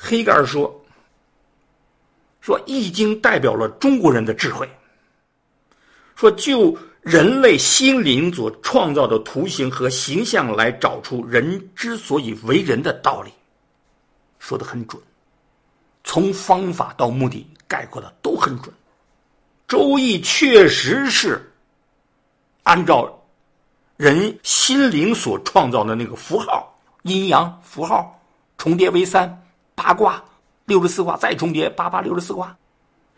黑格尔说：“说《易经》代表了中国人的智慧。说就人类心灵所创造的图形和形象来找出人之所以为人的道理，说的很准。从方法到目的概括的都很准。《周易》确实是按照人心灵所创造的那个符号、阴阳符号重叠为三。”八卦，六十四卦再重叠，八八六十四卦，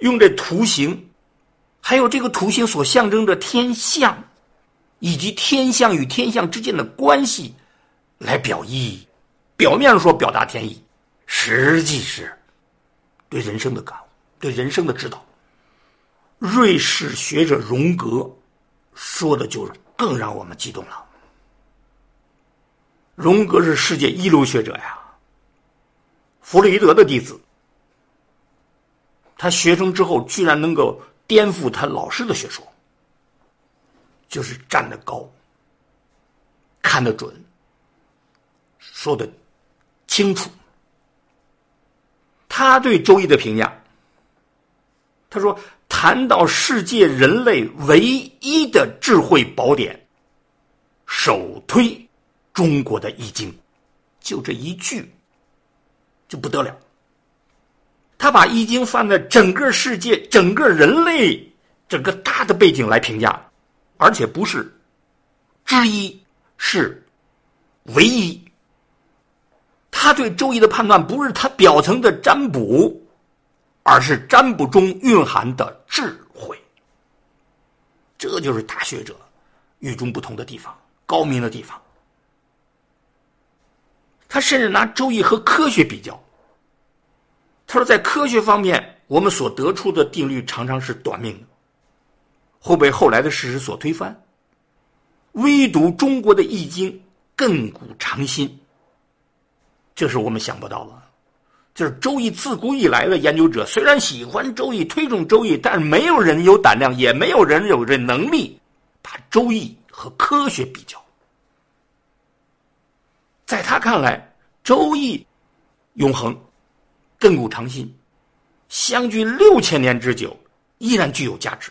用这图形，还有这个图形所象征着天象，以及天象与天象之间的关系，来表意。表面上说表达天意，实际是对人生的感悟，对人生的指导。瑞士学者荣格说的就更让我们激动了。荣格是世界一流学者呀。弗洛伊德的弟子，他学成之后居然能够颠覆他老师的学说，就是站得高，看得准，说的清楚。他对《周易》的评价，他说：“谈到世界人类唯一的智慧宝典，首推中国的《易经》，就这一句。”就不得了。他把《易经》放在整个世界、整个人类整个大的背景来评价，而且不是之一，是唯一。他对《周易》的判断不是他表层的占卜，而是占卜中蕴含的智慧。这就是大学者与众不同的地方，高明的地方。他甚至拿《周易》和科学比较。他说，在科学方面，我们所得出的定律常常是短命的，会被后来的事实所推翻。唯独中国的《易经》亘古长新，这是我们想不到的。就是《周易》自古以来的研究者，虽然喜欢《周易》，推崇《周易》，但是没有人有胆量，也没有人有这能力，把《周易》和科学比较。在他看来，《周易》永恒、亘古长新，相距六千年之久，依然具有价值，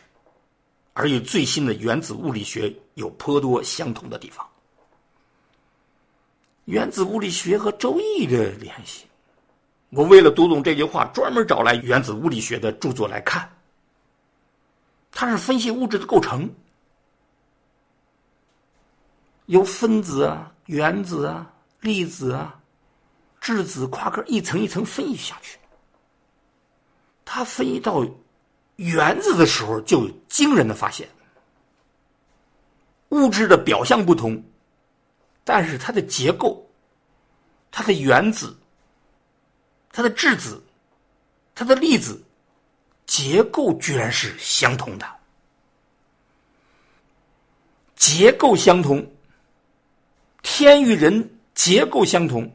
而与最新的原子物理学有颇多相同的地方。原子物理学和《周易》的联系，我为了读懂这句话，专门找来原子物理学的著作来看。它是分析物质的构成，由分子啊、原子啊。粒子啊，质子、夸克一层一层分析下去。他分析到原子的时候，就有惊人的发现：物质的表象不同，但是它的结构、它的原子、它的质子、它的粒子结构居然是相同的。结构相同，天与人。结构相同，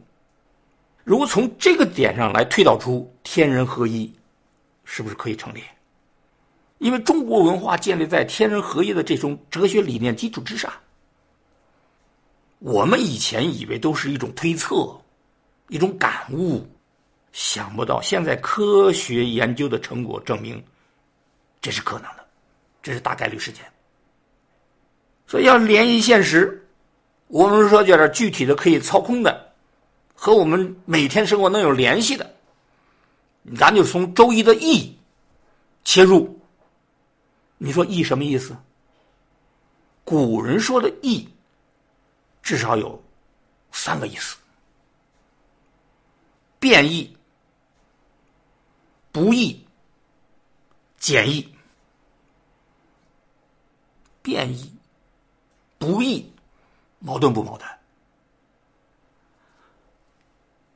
如果从这个点上来推导出天人合一，是不是可以成立？因为中国文化建立在天人合一的这种哲学理念基础之上。我们以前以为都是一种推测，一种感悟，想不到现在科学研究的成果证明，这是可能的，这是大概率事件。所以要联系现实。我们说，叫点具体的可以操控的，和我们每天生活能有联系的，咱就从《周易》的易切入。你说易什么意思？古人说的易，至少有三个意思：变易、不易、简易。变易、不易。矛盾不矛盾？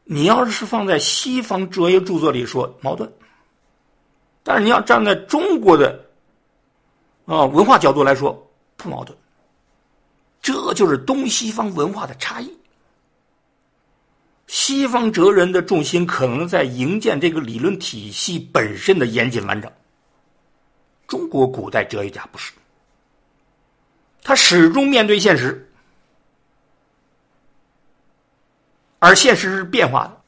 你要是放在西方哲学著作里说矛盾，但是你要站在中国的啊文化角度来说不矛盾。这就是东西方文化的差异。西方哲人的重心可能在营建这个理论体系本身的严谨完整，中国古代哲学家不是，他始终面对现实。而现实是变化的，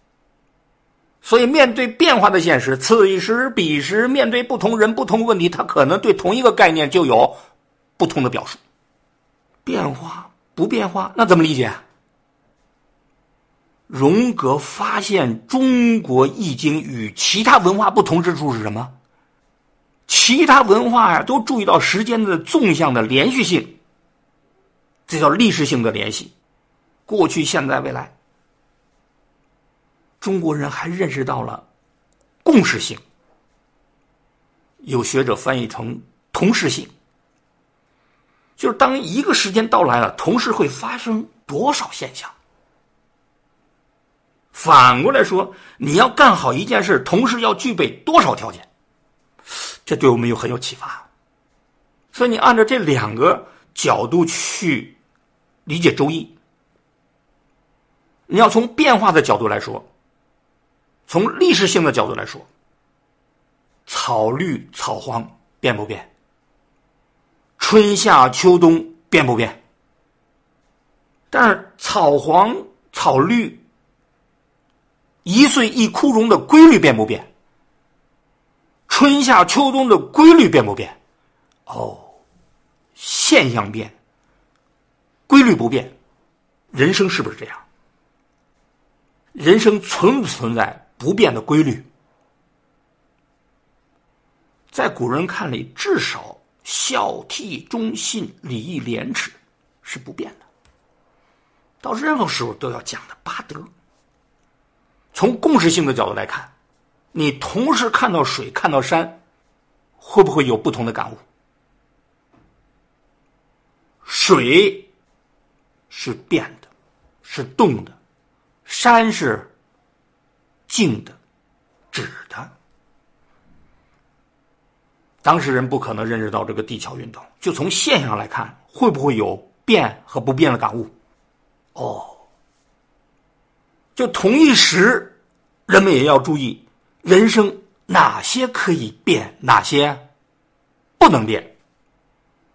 所以面对变化的现实，此时彼时，面对不同人、不同问题，他可能对同一个概念就有不同的表述。变化不变化，那怎么理解？荣格发现中国易经与其他文化不同之处是什么？其他文化呀，都注意到时间的纵向的连续性，这叫历史性的联系，过去、现在、未来。中国人还认识到了共识性，有学者翻译成同时性，就是当一个时间到来了，同时会发生多少现象。反过来说，你要干好一件事，同时要具备多少条件？这对我们又很有启发。所以你按照这两个角度去理解《周易》，你要从变化的角度来说，从历史性的角度来说，草绿草黄变不变？春夏秋冬变不变？但是草黄草绿。一岁一枯荣的规律变不变？春夏秋冬的规律变不变？哦，现象变，规律不变，人生是不是这样？人生存不存在不变的规律？在古人看来，至少孝悌忠信礼义廉耻是不变的，到任何时候都要讲的八德。从共识性的角度来看，你同时看到水、看到山，会不会有不同的感悟？水是变的，是动的；山是静的、止的。当事人不可能认识到这个地壳运动，就从现象来看，会不会有变和不变的感悟？哦。就同一时，人们也要注意人生哪些可以变，哪些不能变。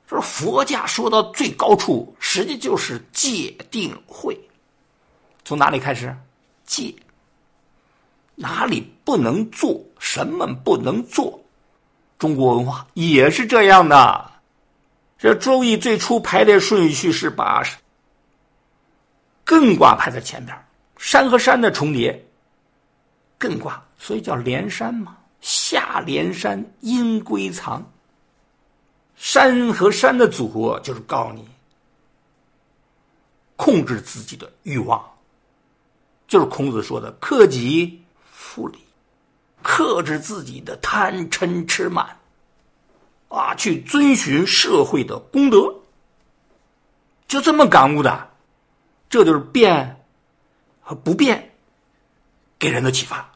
说佛家说到最高处，实际就是戒定慧。从哪里开始？戒。哪里不能做？什么不能做？中国文化也是这样的。这《周易》最初排列顺序是把艮卦排在前边。山和山的重叠，艮卦，所以叫连山嘛。下连山，阴归藏。山和山的组合，就是告诉你，控制自己的欲望，就是孔子说的“克己处理”，克制自己的贪嗔痴慢，啊，去遵循社会的公德，就这么感悟的，这就是变。和不变给人的启发。